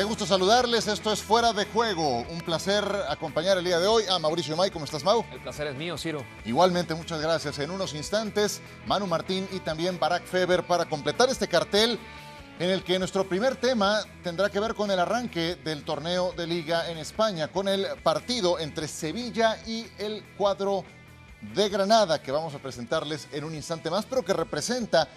Qué gusto saludarles, esto es Fuera de Juego. Un placer acompañar el día de hoy a Mauricio May. ¿Cómo estás, Mau? El placer es mío, Ciro. Igualmente, muchas gracias. En unos instantes, Manu Martín y también Barack Feber para completar este cartel en el que nuestro primer tema tendrá que ver con el arranque del torneo de liga en España, con el partido entre Sevilla y el cuadro de Granada que vamos a presentarles en un instante más, pero que representa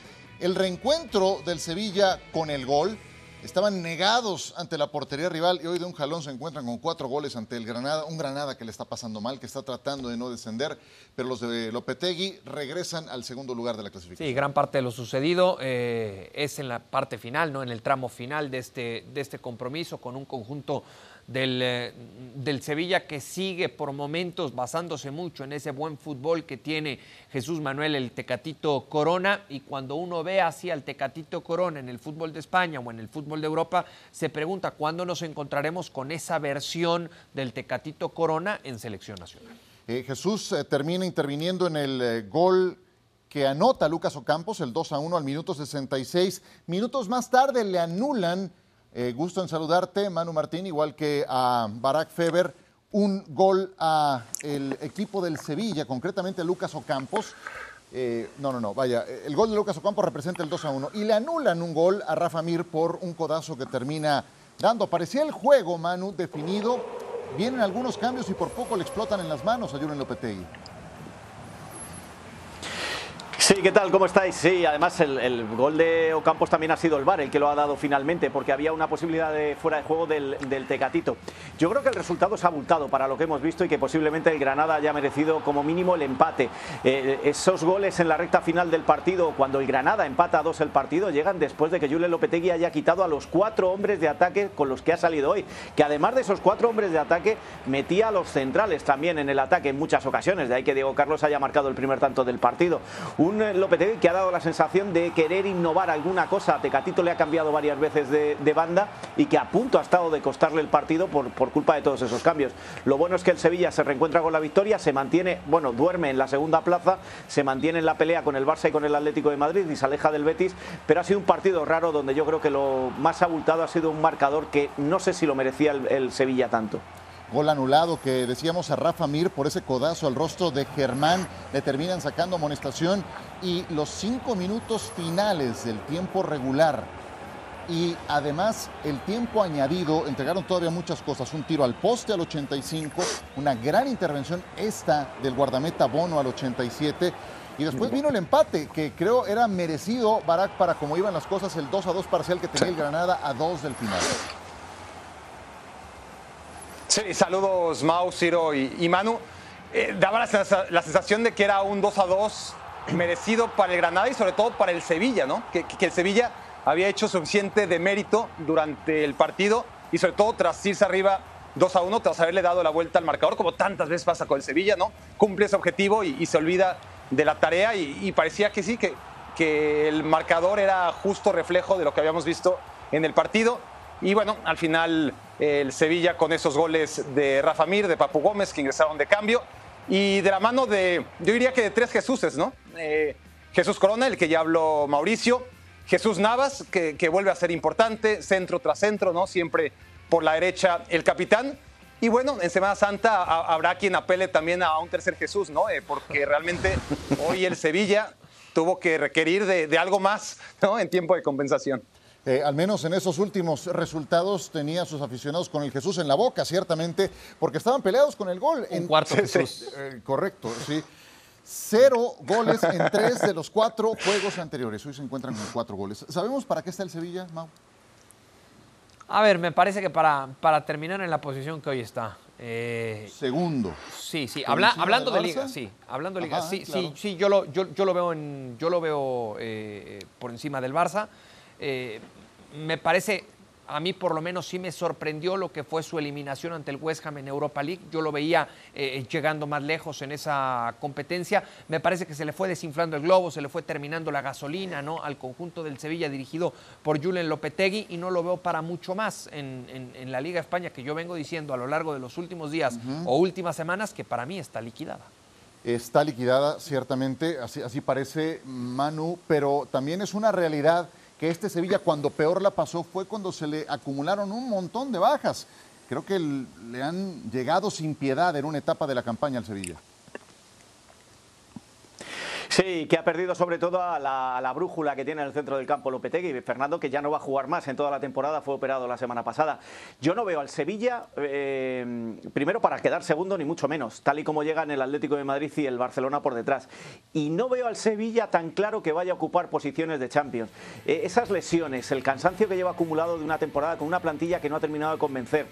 el reencuentro del Sevilla con el gol estaban negados ante la portería rival y hoy de un jalón se encuentran con cuatro goles ante el Granada, un Granada que le está pasando mal, que está tratando de no descender, pero los de Lopetegui regresan al segundo lugar de la clasificación. Sí, gran parte de lo sucedido eh, es en la parte final, ¿no? en el tramo final de este, de este compromiso con un conjunto del, eh, del, Sevilla que sigue por momentos basándose mucho en ese buen fútbol que tiene Jesús Manuel el Tecatito Corona y cuando uno ve así al Tecatito Corona en el fútbol de España o en el fútbol de Europa, se pregunta cuándo nos encontraremos con esa versión del Tecatito Corona en selección nacional. Eh, Jesús eh, termina interviniendo en el gol que anota Lucas Ocampos, el 2 a 1 al minuto 66. Minutos más tarde le anulan eh, gusto en saludarte, Manu Martín, igual que a Barack Feber. Un gol a el equipo del Sevilla, concretamente Lucas Ocampos. Eh, no, no, no, vaya, el gol de Lucas Ocampos representa el 2 a 1 y le anulan un gol a Rafa Mir por un codazo que termina dando. Parecía el juego, Manu, definido. Vienen algunos cambios y por poco le explotan en las manos a Julen Lopetegui. ¿Qué tal? ¿Cómo estáis? Sí, además el, gol de Ocampos también ha sido el VAR el que lo ha dado finalmente, porque había una posibilidad de fuera de juego del, Tecatito. Yo creo que el resultado es abultado para lo que hemos visto y que posiblemente el Granada haya merecido como mínimo el empate. Eh, esos goles en la recta final del partido, cuando el Granada empata a dos el partido, llegan después de que Julen Lopetegui haya quitado a los cuatro hombres de ataque con los que ha salido hoy. Que además de esos cuatro hombres de ataque, metía a los centrales también en el ataque en muchas ocasiones. De ahí que Diego Carlos haya marcado el primer tanto del partido. Un un Lopetegui que ha dado la sensación de querer innovar alguna cosa. Tecatito le ha cambiado varias veces de, banda y que a punto ha estado de costarle el partido por, por, culpa de todos esos cambios. Lo bueno es que el Sevilla se reencuentra con la victoria, se mantiene, bueno, duerme en la segunda plaza, se mantiene en la pelea con el Barça y con el Atlético de Madrid y se aleja del Betis, pero ha sido un partido raro donde yo creo que lo más abultado ha sido un marcador que no sé si lo merecía el Sevilla tanto. Gol anulado que decíamos a Rafa Mir por ese codazo al rostro de Germán. Le terminan sacando amonestación y los cinco minutos finales del tiempo regular y además el tiempo añadido entregaron todavía muchas cosas. Un tiro al poste al 85, una gran intervención esta del guardameta Bono al 87. Y después vino el empate, que creo era merecido, Barak, para como iban las cosas, el 2 a 2 parcial que tenía el Granada a 2 del final. Sí, saludos Mau, Ciro y, Manu. Eh, daba la, sensación de que era un 2 a 2 merecido para el Granada y sobre todo para el Sevilla, ¿no? Que, el Sevilla había hecho suficiente de mérito durante el partido y sobre todo tras irse arriba 2 a 1, tras haberle dado la vuelta al marcador, como tantas veces pasa con el Sevilla, ¿no? Cumple ese objetivo y, se olvida de la tarea y, parecía que sí, que, que el marcador era justo reflejo de lo que habíamos visto en el partido. Y bueno, al final el Sevilla con esos goles de Rafa Mir, de Papu Gómez, que ingresaron de cambio. Y de la mano de, yo diría que de tres Jesuses, ¿no? Eh, Jesús Corona, el que ya habló Mauricio. Jesús Navas, que, vuelve a ser importante, centro tras centro, ¿no? Siempre por la derecha el capitán. Y bueno, en Semana Santa habrá quien apele también a un tercer Jesús, ¿no? Eh, porque realmente hoy el Sevilla tuvo que requerir de, de algo más, ¿no? En tiempo de compensación. Eh, al menos en esos últimos resultados tenía a sus aficionados con el Jesús en la boca, ciertamente, porque estaban peleados con el gol. en cuarto Jesús. Eh, correcto, sí. Cero goles en tres de los cuatro juegos anteriores. Hoy se encuentran con cuatro goles. ¿Sabemos para qué está el Sevilla, Mau? A ver, me parece que para, para terminar en la posición que hoy está. Eh, Segundo. Sí, sí. hablando de, liga, sí. Hablando de liga, sí, sí, sí. Yo lo, yo, yo lo veo, en, yo lo veo por encima del Barça. Eh, me parece, a mí por lo menos sí me sorprendió lo que fue su eliminación ante el West Ham en Europa League. Yo lo veía eh, llegando más lejos en esa competencia. Me parece que se le fue desinflando el globo, se le fue terminando la gasolina ¿no? al conjunto del Sevilla dirigido por Julen Lopetegui y no lo veo para mucho más en, la Liga España que yo vengo diciendo a lo largo de los últimos días o últimas semanas que para mí está liquidada. Está liquidada, ciertamente, así, así parece Manu, pero también es una realidad que este Sevilla cuando peor la pasó fue cuando se le acumularon un montón de bajas. Creo que le han llegado sin piedad en una etapa de la campaña al Sevilla. Sí, que ha perdido sobre todo a la, brújula que tiene en el centro del campo Lopetegui. Fernando, que ya no va a jugar más en toda la temporada, fue operado la semana pasada. Yo no veo al Sevilla, eh, primero para quedar segundo, ni mucho menos, tal y como llegan el Atlético de Madrid y el Barcelona por detrás. Y no veo al Sevilla tan claro que vaya a ocupar posiciones de Champions. Eh, esas lesiones, el cansancio que lleva acumulado de una temporada con una plantilla que no ha terminado de convencer.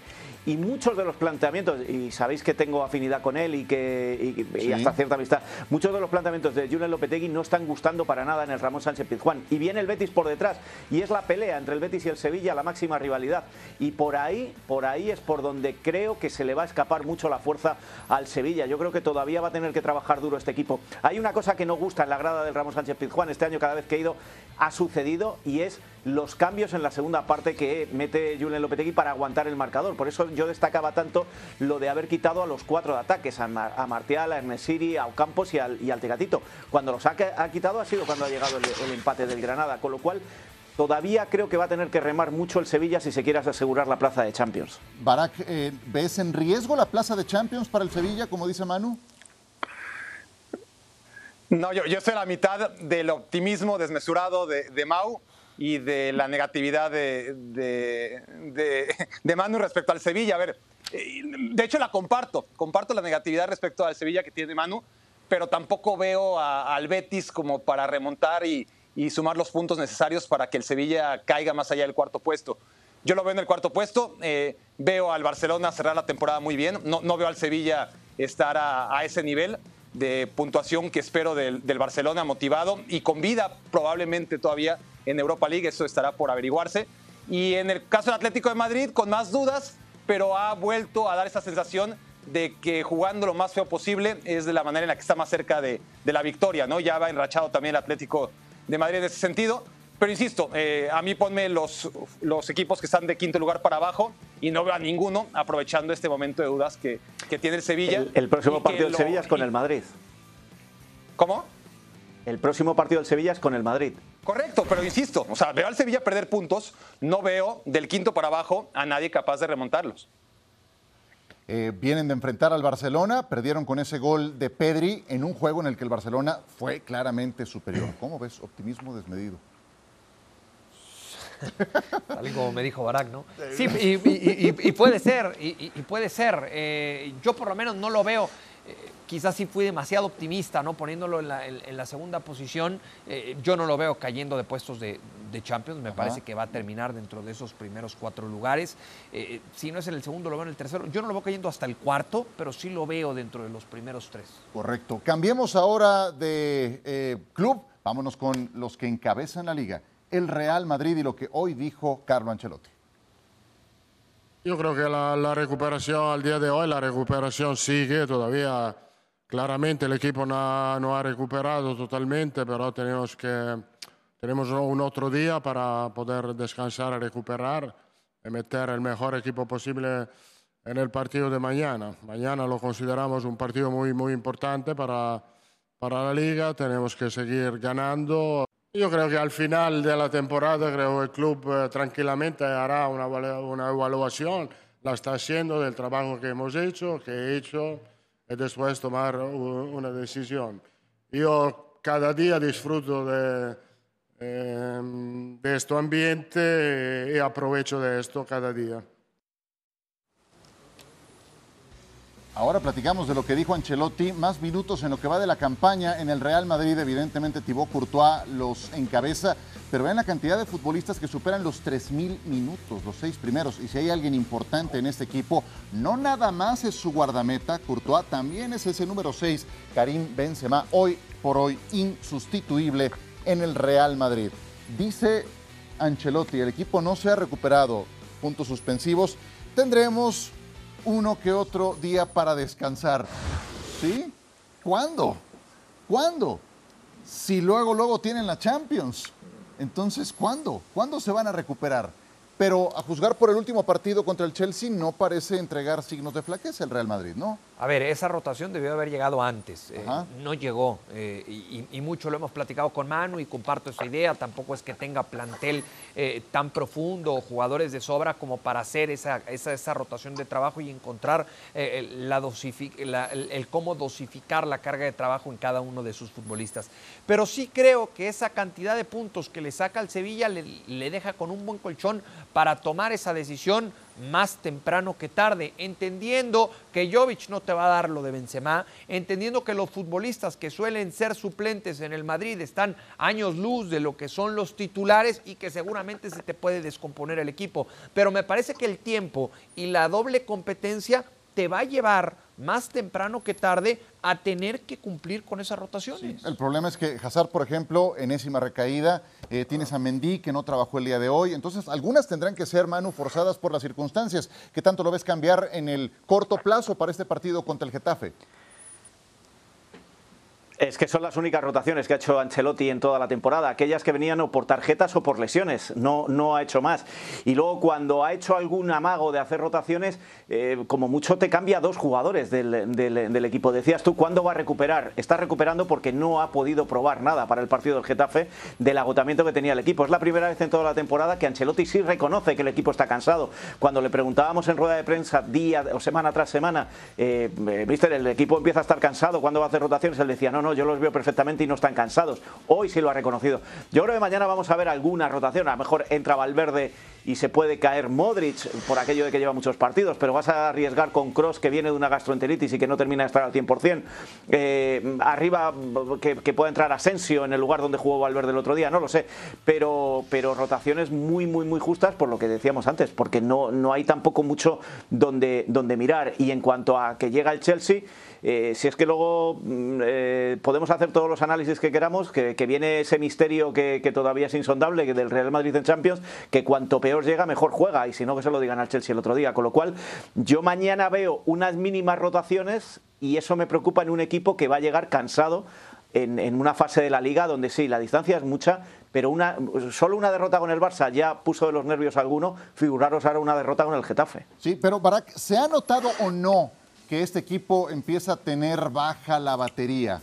Y muchos de los planteamientos, y sabéis que tengo afinidad con él y que y, hasta cierta amistad, muchos de los planteamientos de Julen Lopetegui no están gustando para nada en el Ramón Sánchez Pizjuán. Y viene el Betis por detrás. Y es la pelea entre el Betis y el Sevilla, la máxima rivalidad. Y por ahí, por ahí es por donde creo que se le va a escapar mucho la fuerza al Sevilla. Yo creo que todavía va a tener que trabajar duro este equipo. Hay una cosa que no gusta en la grada del Ramón Sánchez Pizjuán este año, cada vez que he ido, ha sucedido y es los cambios en la segunda parte que mete Julen Lopetegui para aguantar el marcador. Por eso yo destacaba tanto lo de haber quitado a los cuatro de ataques, a, Martial, a Ernesiri, a Ocampos y al, y al Tegatito. Cuando los ha, quitado ha sido cuando ha llegado el, empate del Granada, con lo cual todavía creo que va a tener que remar mucho el Sevilla si se quiere asegurar la plaza de Champions. Barak, eh, ¿ves en riesgo la plaza de Champions para el Sevilla, como dice Manu? No, yo, yo estoy a la mitad del optimismo desmesurado de, de Mau y de la negatividad de, de, Manu respecto al Sevilla. A ver, eh, de hecho la comparto, comparto la negatividad respecto al Sevilla que tiene Manu, pero tampoco veo al Betis como para remontar y, sumar los puntos necesarios para que el Sevilla caiga más allá del cuarto puesto. Yo lo veo en el cuarto puesto, eh, veo al Barcelona cerrar la temporada muy bien, no, no veo al Sevilla estar a, a ese nivel de puntuación que espero del, del, Barcelona motivado y con vida probablemente todavía en Europa League, eso estará por averiguarse. Y en el caso del Atlético de Madrid, con más dudas, pero ha vuelto a dar esa sensación de que jugando lo más feo posible es de la manera en la que está más cerca de, de la victoria, ¿no? Ya va enrachado también el Atlético de Madrid en ese sentido. Pero insisto, eh, a mí ponme los, los equipos que están de quinto lugar para abajo y no veo a ninguno aprovechando este momento de dudas que, que tiene el Sevilla. El, próximo partido del Sevilla es con el Madrid. ¿Cómo? El próximo partido del Sevilla es con el Madrid. Correcto, pero insisto, o sea, veo al Sevilla perder puntos, no veo del quinto para abajo a nadie capaz de remontarlos. Eh, vienen de enfrentar al Barcelona, perdieron con ese gol de Pedri en un juego en el que el Barcelona fue claramente superior. ¿Cómo ves? Optimismo desmedido. Tal como me dijo Barak, ¿no? Sí, y, puede ser, y, puede ser. Eh, yo por lo menos no lo veo. Eh, quizás sí fui demasiado optimista, ¿no? Poniéndolo en la, segunda posición. Eh, yo no lo veo cayendo de puestos de, Champions. Me parece que va a terminar dentro de esos primeros cuatro lugares. si no es en el segundo, lo veo en el tercero. Yo no lo veo cayendo hasta el cuarto, pero sí lo veo dentro de los primeros tres. Correcto. Cambiemos ahora de club. Vámonos con los que encabezan la liga el Real Madrid y lo que hoy dijo Carlo Ancelotti. Yo creo que la, recuperación al día de hoy, la recuperación sigue todavía. Claramente el equipo no, no ha recuperado totalmente, pero tenemos, que, tenemos un otro día para poder descansar recuperar y meter el mejor equipo posible en el partido de mañana. Mañana lo consideramos un partido muy, muy importante para, para la liga. Tenemos que seguir ganando. Yo creo que al final de la temporada creo el club eh, tranquilamente hará una, una, evaluación, la está haciendo del trabajo que hemos hecho, que he hecho, y después tomar una decisión. Yo cada día disfruto de, eh, de este ambiente y aprovecho de esto cada día. Ahora platicamos de lo que dijo Ancelotti, más minutos en lo que va de la campaña en el Real Madrid, evidentemente Thibaut Courtois los encabeza, pero vean la cantidad de futbolistas que superan los 3.000 minutos, los seis primeros, y si hay alguien importante en este equipo, no nada más es su guardameta, Courtois también es ese número 6, Karim Benzema, hoy por hoy insustituible en el Real Madrid. Dice Ancelotti, el equipo no se ha recuperado, puntos suspensivos, tendremos uno que otro día para descansar. ¿Sí? ¿Cuándo? ¿Cuándo? Si luego, luego tienen la Champions. Entonces, ¿cuándo? ¿Cuándo se van a recuperar? Pero a juzgar por el último partido contra el Chelsea no parece entregar signos de flaqueza el Real Madrid, ¿no? A ver, esa rotación debió haber llegado antes. Eh, no llegó. Eh, y, mucho lo hemos platicado con Manu y comparto esa idea. Tampoco es que tenga plantel eh, tan profundo o jugadores de sobra como para hacer esa, esa, rotación de trabajo y encontrar la el, cómo dosificar la carga de trabajo en cada uno de sus futbolistas. Pero sí creo que esa cantidad de puntos que le saca al Sevilla le, le deja con un buen colchón para tomar esa decisión más temprano que tarde, entendiendo que Jovic no te va a dar lo de Benzema, entendiendo que los futbolistas que suelen ser suplentes en el Madrid están años luz de lo que son los titulares y que seguramente se te puede descomponer el equipo. Pero me parece que el tiempo y la doble competencia te va a llevar más temprano que tarde a tener que cumplir con esas rotaciones. el problema es que Hazard, por ejemplo, enésima recaída, eh, tienes a Mendy que no trabajó el día de hoy, entonces algunas tendrán que ser, Manu, forzadas por las circunstancias. ¿Qué tanto lo ves cambiar en el corto plazo para este partido contra el Getafe? Es que son las únicas rotaciones que ha hecho Ancelotti en toda la temporada, aquellas que venían o por tarjetas o por lesiones, no, no ha hecho más. Y luego cuando ha hecho algún amago de hacer rotaciones, eh, como mucho te cambia dos jugadores del, equipo. Decías tú, ¿cuándo va a recuperar? Está recuperando porque no ha podido probar nada para el partido del Getafe del agotamiento que tenía el equipo. Es la primera vez en toda la temporada que Ancelotti sí reconoce que el equipo está cansado. Cuando le preguntábamos en rueda de prensa día o semana tras semana, eh, eh el equipo empieza a estar cansado, ¿cuándo va a hacer rotaciones? Él decía, no, no, yo los veo perfectamente y no están cansados. Hoy sí lo ha reconocido. Yo creo que mañana vamos a ver alguna rotación. A lo mejor entra Valverde y se puede caer Modric por aquello de que lleva muchos partidos, pero vas a arriesgar con Cross que viene de una gastroenteritis y que no termina de estar al 100%. Eh, arriba que, que, pueda entrar Asensio en el lugar donde jugó Valverde el otro día, no lo sé, pero, pero rotaciones muy, muy, muy justas por lo que decíamos antes, porque no, no hay tampoco mucho donde, donde mirar. Y en cuanto a que llega el Chelsea, eh, si es que luego mm, eh, podemos hacer todos los análisis que queramos, que, viene ese misterio que, todavía es insondable del Real Madrid en Champions, que cuanto peor llega, mejor juega, y si no, que se lo digan al Chelsea el otro día. Con lo cual, yo mañana veo unas mínimas rotaciones y eso me preocupa en un equipo que va a llegar cansado en, una fase de la liga donde sí, la distancia es mucha, pero una, solo una derrota con el Barça ya puso de los nervios a alguno, figuraros ahora una derrota con el Getafe. Sí, pero ¿se ha notado o no que este equipo empieza a tener baja la batería.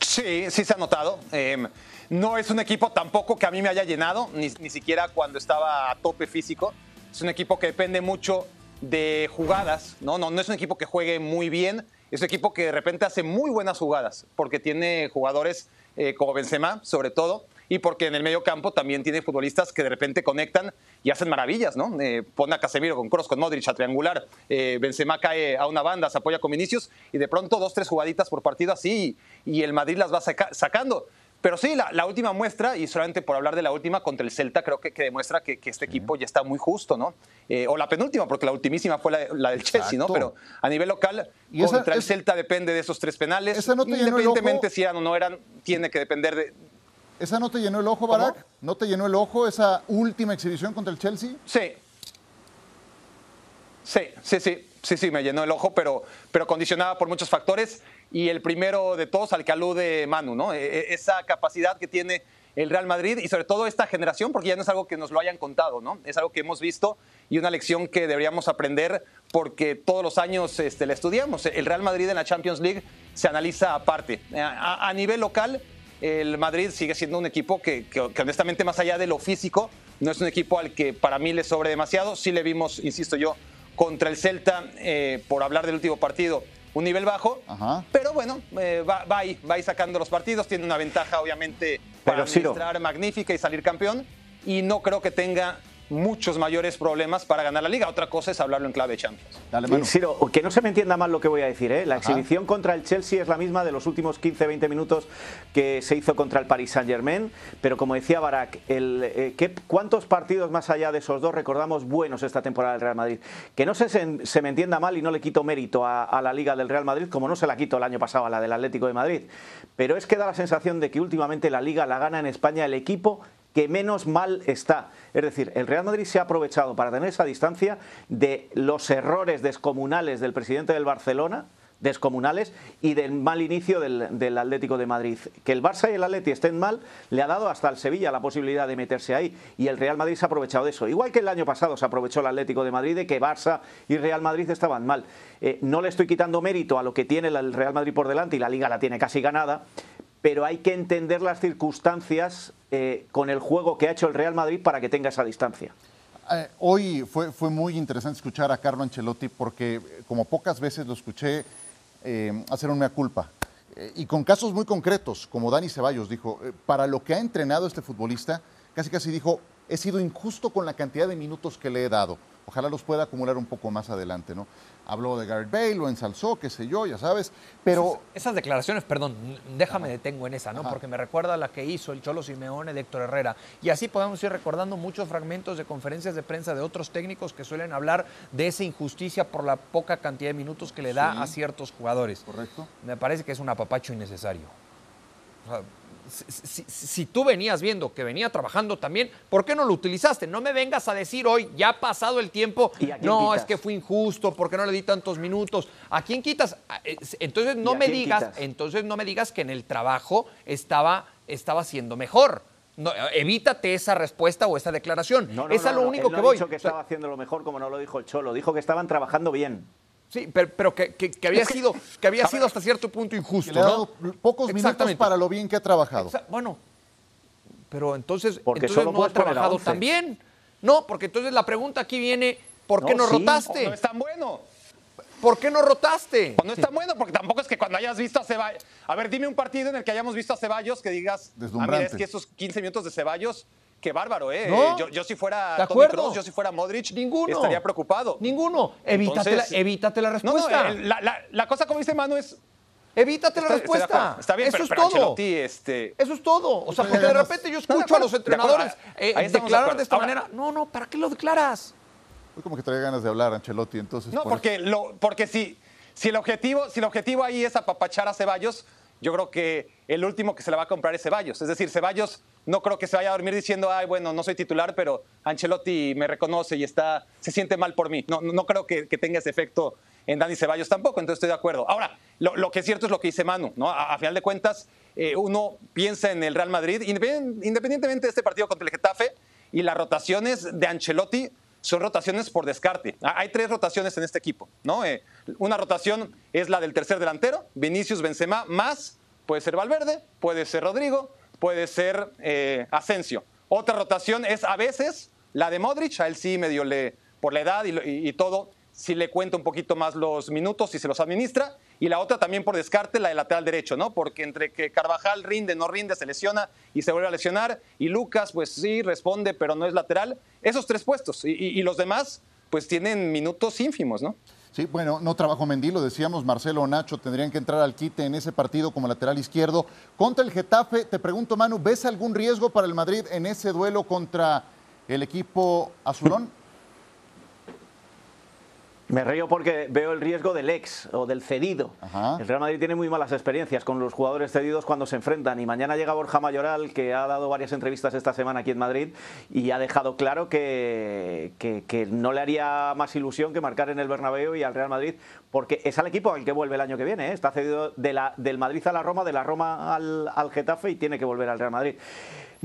Sí, sí se ha notado. Em, no es un equipo tampoco que a mí me haya llenado, ni, ni, siquiera cuando estaba a tope físico. Es un equipo que depende mucho de jugadas, ¿no? No, no es un equipo que juegue muy bien, es un equipo que de repente hace muy buenas jugadas, porque tiene jugadores eh, como Benzema, sobre todo, y porque en el medio campo también tiene futbolistas que de repente conectan y hacen maravillas, ¿no? Eh, pone a Casemiro con Cross, con Modric a triangular, eh, Benzema cae a una banda, se apoya con Vinicius y de pronto dos, tres jugaditas por partido así y el Madrid las va sacando. Pero sí, la, última muestra, y solamente por hablar de la última contra el Celta, creo que, demuestra que, este equipo ya está muy justo, ¿no? Eh, o la penúltima, porque la ultimísima fue la, del Chelsea, ¿no? Pero a nivel local, contra el Celta depende de esos tres penales. Esa no Independientemente si eran o no eran, tiene que depender de, ¿Esa no te llenó el ojo, Barak? ¿No te llenó el ojo esa última exhibición contra el Chelsea? Sí. Sí, sí, sí, sí, sí, me llenó el ojo, pero, pero condicionada por muchos factores. Y el primero de todos al que alude Manu, ¿no? E, e, esa capacidad que tiene el Real Madrid y sobre todo esta generación, porque ya no es algo que nos lo hayan contado, ¿no? Es algo que hemos visto y una lección que deberíamos aprender porque todos los años este, la estudiamos. El Real Madrid en la Champions League se analiza aparte. a nivel local el Madrid sigue siendo un equipo que, honestamente más allá de lo físico, no es un equipo al que para mí le sobre demasiado. Sí le vimos, insisto yo, contra el Celta, eh, por hablar del último partido, un nivel bajo, pero bueno, eh, va, va, ahí, va ahí sacando los partidos, tiene una ventaja obviamente para administrar magnífica y salir campeón, y no creo que tenga muchos mayores problemas para ganar la liga. Otra cosa es hablarlo en clave Champions. Dale, que no se me entienda mal lo que voy a decir. ¿eh? La exhibición contra el Chelsea es la misma de los últimos 15-20 minutos que se hizo contra el Paris Saint-Germain. Pero como decía Barak, el, eh, ¿cuántos partidos más allá de esos dos recordamos buenos esta temporada del Real Madrid? Que no se, se me entienda mal y no le quito mérito a, a la liga del Real Madrid, como no se la quito el año pasado a la del Atlético de Madrid. Pero es que da la sensación de que últimamente la liga la gana en España el equipo que menos mal está. Es decir, el Real Madrid se ha aprovechado para tener esa distancia de los errores descomunales del presidente del Barcelona descomunales y del mal inicio del, Atlético de Madrid. Que el Barça y el Atleti estén mal le ha dado hasta el Sevilla la posibilidad de meterse ahí y el Real Madrid se ha aprovechado de eso. Igual que el año pasado se aprovechó el Atlético de Madrid de que Barça y Real Madrid estaban mal. Eh, no le estoy quitando mérito a lo que tiene el Real Madrid por delante y la liga la tiene casi ganada, pero hay que entender las circunstancias eh, con el juego que ha hecho el Real Madrid para que tenga esa distancia. Eh, hoy fue, fue muy interesante escuchar a Carlo Ancelotti porque como pocas veces lo escuché eh, hacer una culpa. Eh, y con casos muy concretos, como Dani Ceballos dijo, eh, para lo que ha entrenado este futbolista, casi casi dijo, he sido injusto con la cantidad de minutos que le he dado. Ojalá los pueda acumular un poco más adelante, ¿no? Habló de Gareth Bale, lo ensalzó, qué sé yo, ya sabes, pero... Esas, declaraciones, perdón, déjame detengo en esa, ¿no? Porque me recuerda a la que hizo el Cholo Simeone de Héctor Herrera. Y así podemos ir recordando muchos fragmentos de conferencias de prensa de otros técnicos que suelen hablar de esa injusticia por la poca cantidad de minutos que le da a ciertos jugadores. Correcto. Me parece que es un apapacho innecesario. O sea, si, tú venías viendo que venía trabajando también, ¿por qué no lo utilizaste? No me vengas a decir hoy, ya ha pasado el tiempo, no, es que fue injusto, porque no le di tantos minutos. ¿A quién quitas? Ah, entonces no me digas, entonces no me digas que en el trabajo estaba, estaba siendo mejor. No, evítate esa respuesta o esa declaración. es a lo único que voy. dicho que estaba haciendo lo mejor como no lo dijo el Cholo, dijo que estaban trabajando bien. Sí, pero, que, había sido, que había sido hasta cierto punto injusto. le ha dado pocos minutos para lo bien que ha trabajado. bueno, pero entonces, porque entonces no ha trabajado tan bien. No, porque entonces la pregunta aquí viene, ¿por qué no, rotaste? No es tan bueno. ¿Por qué no rotaste? No es tan bueno, porque tampoco es que cuando hayas visto a Ceballos. A ver, dime un partido en el que hayamos visto a Ceballos que digas, ah, mira, es que esos 15 minutos de Ceballos Qué bárbaro, ¿eh? Yo, si fuera Tony Kroos, yo si fuera Modric, ninguno estaría preocupado. Ninguno. Evítate, la, evítate la respuesta. No, no, la, cosa, como dice Manu, es Evítate la respuesta. Está bien, Eso pero, es todo. este... Eso es todo. O sea, porque de repente yo escucho a los entrenadores eh, declarar de, esta manera. No, no, ¿para qué lo declaras? Hoy como que trae ganas de hablar Ancelotti, entonces. No, porque, lo, porque si, si, el objetivo, si el objetivo ahí es apapachar a Ceballos, yo creo que el último que se la va a comprar es Ceballos. Es decir, Ceballos no creo que se vaya a dormir diciendo, ay, bueno, no soy titular, pero Ancelotti me reconoce y está, se siente mal por mí. No, no creo que, tenga ese efecto en Dani Ceballos tampoco, entonces estoy de acuerdo. Ahora, lo, que es cierto es lo que dice Manu, ¿no? A, final de cuentas, eh, uno piensa en el Real Madrid, independientemente de este partido contra el Getafe, y las rotaciones de Ancelotti son rotaciones por descarte. Hay tres rotaciones en este equipo, ¿no? Eh, una rotación es la del tercer delantero, Vinicius Benzema, más puede ser Valverde, puede ser Rodrigo, puede ser eh, Asensio. Otra rotación es a veces la de Modric, a él sí medio le, por la edad y, todo, sí le cuenta un poquito más los minutos y se los administra. Y la otra también por descarte, la de lateral derecho, ¿no? Porque entre que Carvajal rinde, no rinde, se lesiona y se vuelve a lesionar. Y Lucas, pues sí, responde, pero no es lateral. Esos tres puestos. y los demás, pues tienen minutos ínfimos, ¿no? Sí, bueno, no trabajo Mendy, lo decíamos, Marcelo o Nacho tendrían que entrar al quite en ese partido como lateral izquierdo. Contra el Getafe, te pregunto, Manu, ¿ves algún riesgo para el Madrid en ese duelo contra el equipo azulón? Me río porque veo el riesgo del ex o del cedido. El Real Madrid tiene muy malas experiencias con los jugadores cedidos cuando se enfrentan y mañana llega Borja Mayoral que ha dado varias entrevistas esta semana aquí en Madrid y ha dejado claro que, que, no le haría más ilusión que marcar en el Bernabéu y al Real Madrid porque es al equipo al que vuelve el año que viene. ¿eh? Está cedido de la, del Madrid a la Roma, de la Roma al, al Getafe y tiene que volver al Real Madrid.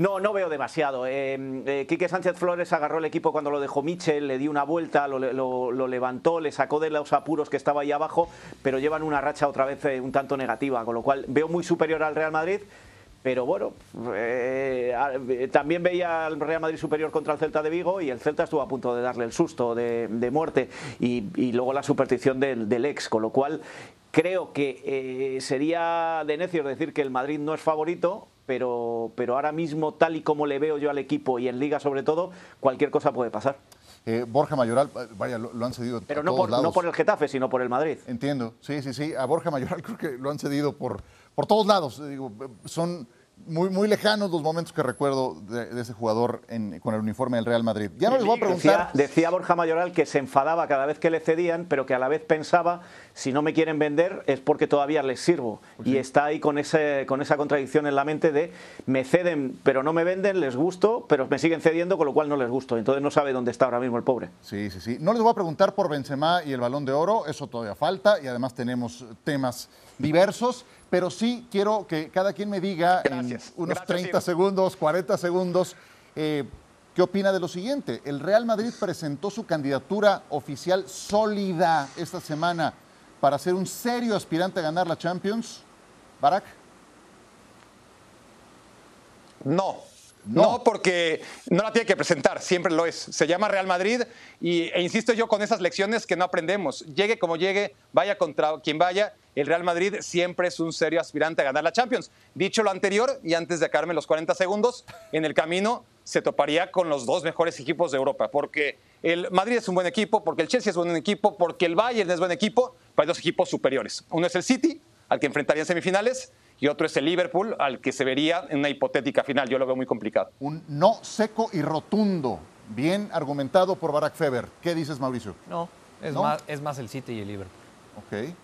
No, no veo demasiado. Eh, eh, Quique Sánchez Flores agarró el equipo cuando lo dejó Michel, le dio una vuelta, lo, levantó, le sacó de los apuros que estaba ahí abajo, pero llevan una racha otra vez eh, un tanto negativa, con lo cual veo muy superior al Real Madrid. Pero bueno, también veía al Real Madrid superior contra el Celta de Vigo y el Celta estuvo a punto de darle el susto de, muerte y, luego la superstición del, ex, con lo cual creo que sería de necio decir que el Madrid no es favorito, pero, pero ahora mismo, tal y como le veo yo al equipo y en Liga sobre todo, cualquier cosa puede pasar. Eh, Borja Mayoral, vaya, lo, han cedido. Pero no, por, no por el Getafe, sino por el Madrid. Entiendo, sí, sí, sí. A Borja Mayoral creo que lo han cedido por, por todos lados. Digo, son muy, muy lejanos los momentos que recuerdo de, ese jugador con el uniforme del Real Madrid. Ya no les voy a preguntar. Decía, Borja Mayoral que se enfadaba cada vez que le cedían, pero que a la vez pensaba, si no me quieren vender es porque todavía les sirvo. Y está ahí con, ese, con esa contradicción en la mente de me ceden, pero no me venden, les gusto, pero me siguen cediendo, con lo cual no les gusto. Entonces no sabe dónde está ahora mismo el pobre. Sí, sí, sí. No les voy a preguntar por Benzema y el Balón de Oro, eso todavía falta, y además tenemos temas diversos pero sí quiero que cada quien me diga en unos 30 segundos, 40 segundos, eh, qué opina de lo siguiente. El Real Madrid presentó su candidatura oficial sólida esta semana para ser un serio aspirante a ganar la Champions. Barak. No, no. porque no la tiene que presentar, siempre lo es. Se llama Real Madrid y, e insisto yo con esas lecciones que no aprendemos. Llegue como llegue, vaya contra quien vaya, el Real Madrid siempre es un serio aspirante a ganar la Champions. Dicho lo anterior, y antes de acabarme los 40 segundos, en el camino se toparía con los dos mejores equipos de Europa, porque el Madrid es un buen equipo, porque el Chelsea es un buen equipo, porque el Bayern es buen equipo, pero hay dos equipos superiores. Uno es el City, al que enfrentaría en semifinales, y otro es el Liverpool, al que se vería en una hipotética final. Yo lo veo muy complicado. Un no seco y rotundo, bien argumentado por Barack Feber. ¿Qué dices, Mauricio? No, es, Más, es más el City y el Liverpool. Ok.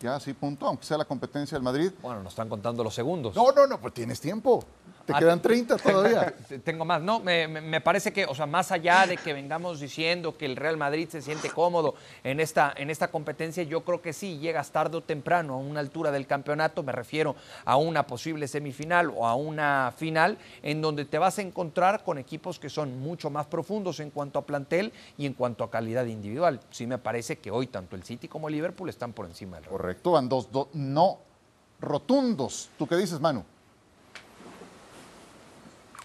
Ya, sí, punto, aunque sea la competencia del Madrid. Bueno, nos están contando los segundos. No, no, no, pues tienes tiempo. Te ah, quedan 30 todavía. Tengo más. No, me, parece que, o sea, más allá de que vengamos diciendo que el Real Madrid se siente cómodo en esta, en esta competencia, yo creo que sí, llegas tarde o temprano a una altura del campeonato, me refiero a una posible semifinal o a una final, en donde te vas a encontrar con equipos que son mucho más profundos en cuanto a plantel y en cuanto a calidad individual. Sí me parece que hoy tanto el City como el Liverpool están por encima del Real. Correcto, van dos, dos no rotundos. ¿Tú qué dices, Manu?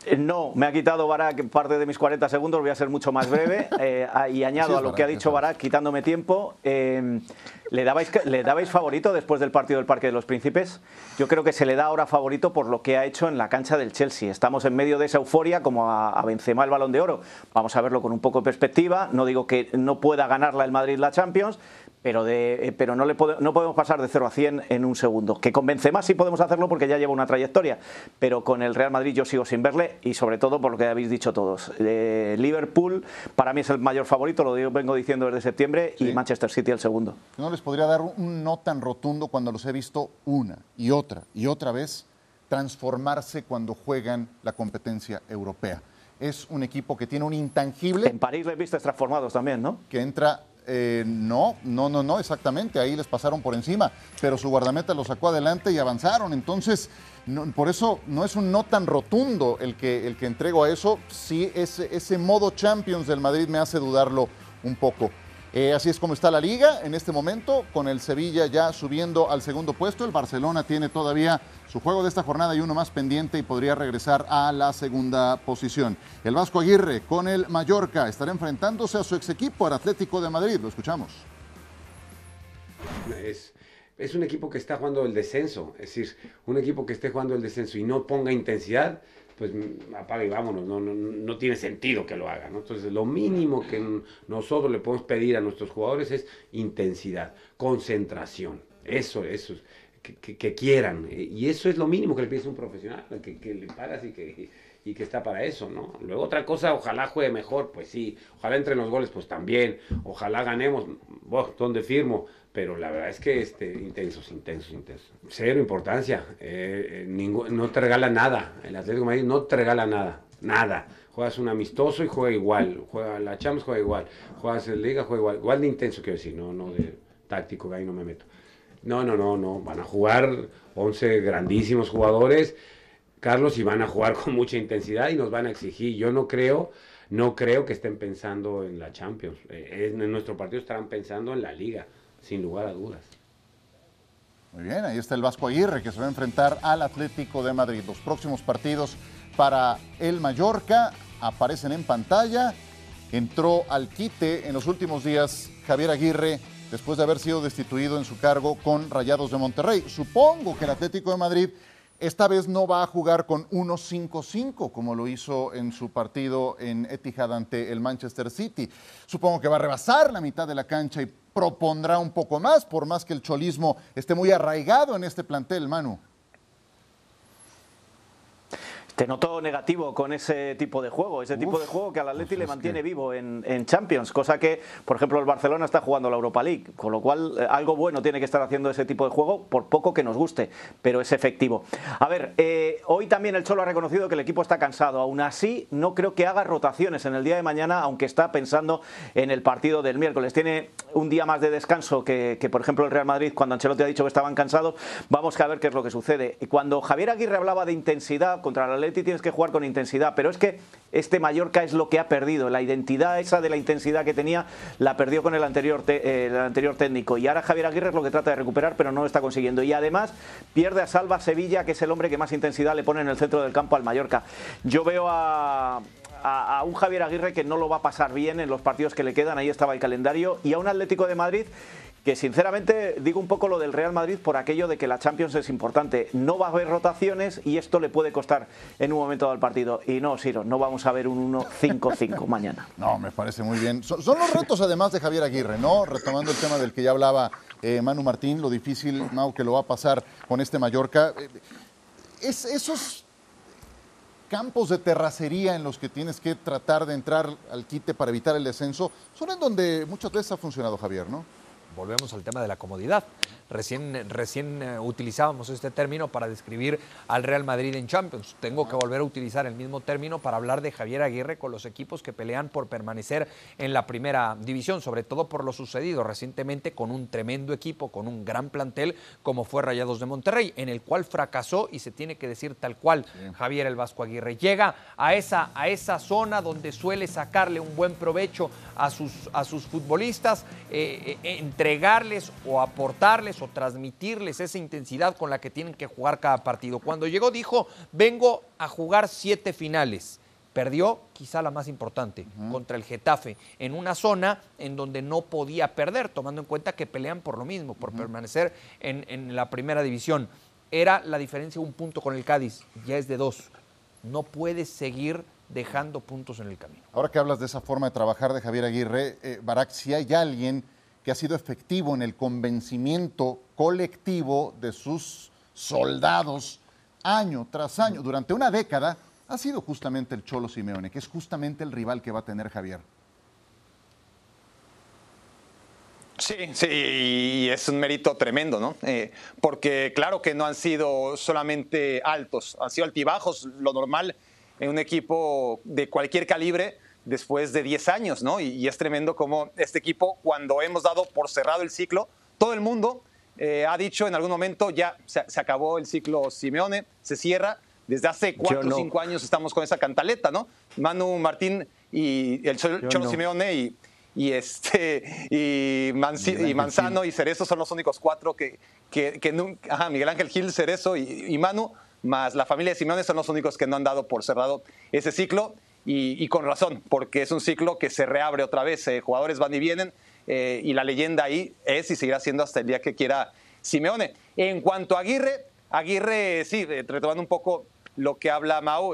Eh, no, me ha quitado Barak parte de mis 40 segundos, voy a ser mucho más breve eh, y añado a lo que ha dicho Barak, quitándome tiempo. Eh, ¿le, dabais, ¿Le dabais favorito después del partido del Parque de los Príncipes? Yo creo que se le da ahora favorito por lo que ha hecho en la cancha del Chelsea. Estamos en medio de esa euforia como a, a Benzema el Balón de Oro. Vamos a verlo con un poco de perspectiva. No digo que no pueda ganarla el Madrid la Champions, pero, de, eh, pero no, le no podemos pasar de 0 a 100 en un segundo. Que convence más sí podemos hacerlo porque ya lleva una trayectoria, pero con el Real Madrid yo sigo sin verle y sobre todo por lo que habéis dicho todos. Eh, Liverpool para mí es el mayor favorito, lo vengo diciendo desde septiembre, y Manchester City el segundo. No les podría dar un no tan rotundo cuando los he visto una y otra y otra vez transformarse cuando juegan la competencia europea. Es un equipo que tiene un intangible. En París les viste transformados también, ¿no? Que entra eh, no, no, no, no, exactamente. Ahí les pasaron por encima, pero su guardameta lo sacó adelante y avanzaron. Entonces, por eso no es un no tan rotundo el que, el que entrego a eso. Sí, ese, ese modo Champions del Madrid me hace dudarlo un poco. Eh, así es como está la liga en este momento, con el Sevilla ya subiendo al segundo puesto. El Barcelona tiene todavía su juego de esta jornada y uno más pendiente y podría regresar a la segunda posición. El Vasco Aguirre con el Mallorca estará enfrentándose a su ex equipo, al Atlético de Madrid. Lo escuchamos. Es, es un equipo que está jugando el descenso, es decir, un equipo que esté jugando el descenso y no ponga intensidad pues apaga y vámonos, no, no, no, tiene sentido que lo haga. Entonces, lo mínimo que nosotros le podemos pedir a nuestros jugadores es intensidad, concentración, eso, eso, que, quieran. Y eso es lo mínimo que le pides a un profesional, que, que le pagas y que, y que está para eso, ¿no? Luego otra cosa, ojalá juegue mejor, pues sí, ojalá entre los goles, pues también, ojalá ganemos, ¿dónde firmo? Pero la verdad es que este, intensos, intensos, intensos. Cero importancia, eh, eh, no te regala nada, el Atlético de Madrid no te regala nada, nada. Juegas un amistoso y juega igual, juega la Champions, juega igual, juegas en Liga, juega igual, igual de intenso quiero decir, no, no de táctico, que ahí no me meto. No, no, no, no, van a jugar 11 grandísimos jugadores, Carlos, y van a jugar con mucha intensidad y nos van a exigir. Yo no creo, no creo que estén pensando en la Champions. Eh, en nuestro partido estarán pensando en la Liga sin lugar a dudas. Muy bien, ahí está el Vasco Aguirre que se va a enfrentar al Atlético de Madrid. Los próximos partidos para el Mallorca aparecen en pantalla. Entró al quite en los últimos días Javier Aguirre después de haber sido destituido en su cargo con Rayados de Monterrey. Supongo que el Atlético de Madrid esta vez no va a jugar con 1-5-5 como lo hizo en su partido en Etihad ante el Manchester City. Supongo que va a rebasar la mitad de la cancha y propondrá un poco más, por más que el cholismo esté muy arraigado en este plantel, Manu. Te noto negativo con ese tipo de juego, ese tipo de juego que al Atleti pues le mantiene vivo en, Champions, cosa que, por ejemplo, el Barcelona está jugando la Europa League, con lo cual eh, algo bueno tiene que estar haciendo ese tipo de juego, por poco que nos guste, pero es efectivo. A ver, eh, hoy también el Cholo ha reconocido que el equipo está cansado, aún así no creo que haga rotaciones en el día de mañana, aunque está pensando en el partido del miércoles. Tiene un día más de descanso que, que por ejemplo, el Real Madrid, cuando Ancelotti ha dicho que estaban cansados, vamos a ver qué es lo que sucede. Y cuando Javier Aguirre hablaba de intensidad contra el Atleti tienes que jugar con intensidad, pero es que este Mallorca es lo que ha perdido, la identidad esa de la intensidad que tenía la perdió con el anterior, eh, el anterior técnico. Y ahora Javier Aguirre es lo que trata de recuperar, pero no lo está consiguiendo. Y además pierde a Salva Sevilla, que es el hombre que más intensidad le pone en el centro del campo al Mallorca. Yo veo a a, un Javier Aguirre que no lo va a pasar bien en los partidos que le quedan, ahí estaba el calendario, y a un Atlético de Madrid que sinceramente digo un poco lo del Real Madrid por aquello de que la Champions es importante. No va a haber rotaciones y esto le puede costar en un momento del partido. Y no, Siro, no vamos a ver un 1-5-5 mañana. No, me parece muy bien. Son, los retos además de Javier Aguirre, ¿no? Retomando el tema del que ya hablaba eh, Manu Martín, lo difícil, Mau, que lo va a pasar con este Mallorca. Eh, es, esos campos de terracería en los que tienes que tratar de entrar al quite para evitar el descenso, son en donde muchas veces ha funcionado Javier, ¿no? Volvemos al tema de la comodidad. Recién, recién eh, utilizábamos este término para describir al Real Madrid en Champions. Tengo que volver a utilizar el mismo término para hablar de Javier Aguirre con los equipos que pelean por permanecer en la primera división, sobre todo por lo sucedido recientemente con un tremendo equipo, con un gran plantel como fue Rayados de Monterrey, en el cual fracasó y se tiene que decir tal cual Javier el Vasco Aguirre. Llega a esa, a esa zona donde suele sacarle un buen provecho a sus, a sus futbolistas, eh, eh, entregarles o aportarles o transmitirles esa intensidad con la que tienen que jugar cada partido. Cuando llegó dijo, vengo a jugar siete finales. Perdió quizá la más importante contra el Getafe, en una zona en donde no podía perder, tomando en cuenta que pelean por lo mismo, por permanecer en, en la primera división. Era la diferencia un punto con el Cádiz, ya es de dos. No puedes seguir dejando puntos en el camino. Ahora que hablas de esa forma de trabajar de Javier Aguirre, eh, Barak, si hay alguien que ha sido efectivo en el convencimiento colectivo de sus soldados año tras año, durante una década, ha sido justamente el Cholo Simeone, que es justamente el rival que va a tener Javier. Sí, sí, y es un mérito tremendo, ¿no? Eh, porque claro que no han sido solamente altos, han sido altibajos, lo normal en un equipo de cualquier calibre después de 10 años, ¿no? Y, es tremendo como este equipo, cuando hemos dado por cerrado el ciclo, todo el mundo eh, ha dicho en algún momento, ya se, acabó el ciclo Simeone, se cierra. Desde hace 4 o 5 años estamos con esa cantaleta, ¿no? Manu Martín y el Cholo Simeone y, y, este, y, Manzano y Cerezo son los únicos cuatro que, que, nunca, ajá, Miguel Ángel Gil, Cerezo y, Manu, más la familia de Simeone son los únicos que no han dado por cerrado ese ciclo y, con razón, porque es un ciclo que se reabre otra vez, eh, jugadores van y vienen eh, y la leyenda ahí es y seguirá siendo hasta el día que quiera Simeone. En cuanto a Aguirre, Aguirre, sí, eh, retomando un poco lo que habla Mau,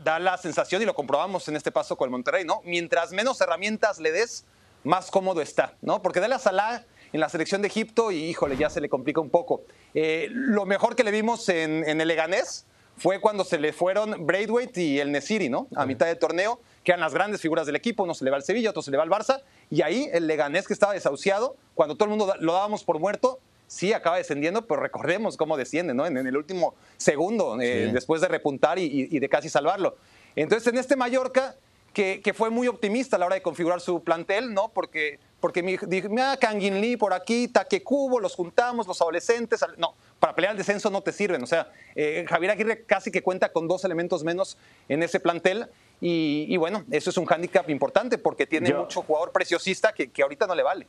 da la sensación, y lo comprobamos en este paso con el Monterrey, ¿no? Mientras menos herramientas le des, más cómodo está, ¿no? Porque da la Salah en la selección de Egipto y, híjole, ya se le complica un poco. lo mejor que le vimos en, en el Leganés fue cuando se le fueron Braithwaite y el Nesiri, ¿no? A mitad de torneo, que eran las grandes figuras del equipo. Uno se le va al Sevilla, otro se le va al Barça. Y ahí el Leganés, que estaba desahuciado, cuando todo el mundo lo dábamos por muerto, sí acaba descendiendo, pero recordemos cómo desciende, ¿no? En, el último segundo, eh, después de repuntar y, de casi salvarlo. Entonces, en este Mallorca, que, que, fue muy optimista a la hora de configurar su plantel, ¿no? Porque porque me dije, ah, Kangin Lee por aquí, Cubo, los juntamos, los adolescentes. No, para pelear el descenso no te sirven. O sea, eh, Javier Aguirre casi que cuenta con dos elementos menos en ese plantel. Y, bueno, eso es un hándicap importante porque tiene mucho jugador preciosista que, que ahorita no le vale.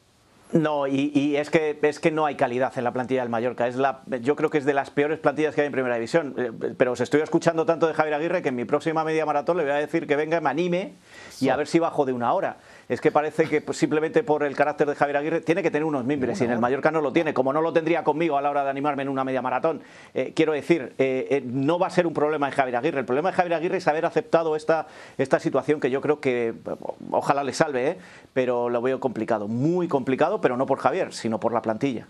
No, y, es, que, es que no hay calidad en la plantilla del Mallorca. Es la, yo creo que es de las peores plantillas que hay en Primera División. Eh, pero os estoy escuchando tanto de Javier Aguirre que en mi próxima media maratón le voy a decir que venga, me anime y a ver si bajo de una hora es que parece que pues, simplemente por el carácter de Javier Aguirre tiene que tener unos mimbres y en el Mallorca no lo tiene, como no lo tendría conmigo a la hora de animarme en una media maratón. Eh, quiero decir, eh, eh, no va a ser un problema de Javier Aguirre. El problema de Javier Aguirre es haber aceptado esta, esta situación que yo creo que ojalá le salve, pero lo veo complicado, muy complicado, pero no por Javier, sino por la plantilla.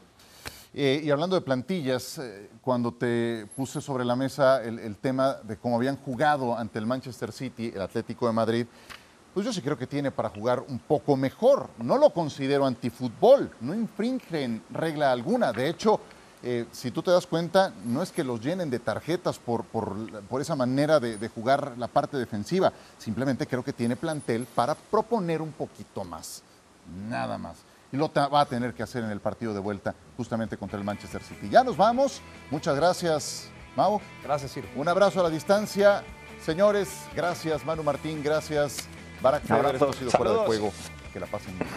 Eh, y hablando de plantillas, eh, cuando te puse sobre la mesa el, tema de cómo habían jugado ante el Manchester City, el Atlético de Madrid, pues yo sí creo que tiene para jugar un poco mejor. No lo considero antifútbol, no infringe en regla alguna. De hecho, eh, si tú te das cuenta, no es que los llenen de tarjetas por, por, esa manera de, de, jugar la parte defensiva. Simplemente creo que tiene plantel para proponer un poquito más. Nada más y lo va a tener que hacer en el partido de vuelta justamente contra el Manchester City. Ya nos vamos. Muchas gracias, Mau. Gracias, Ciro. Un abrazo a la distancia. Señores, gracias, Manu Martín, gracias, Barack Feber. Esto ha sido fuera de juego. Que la pasen bien.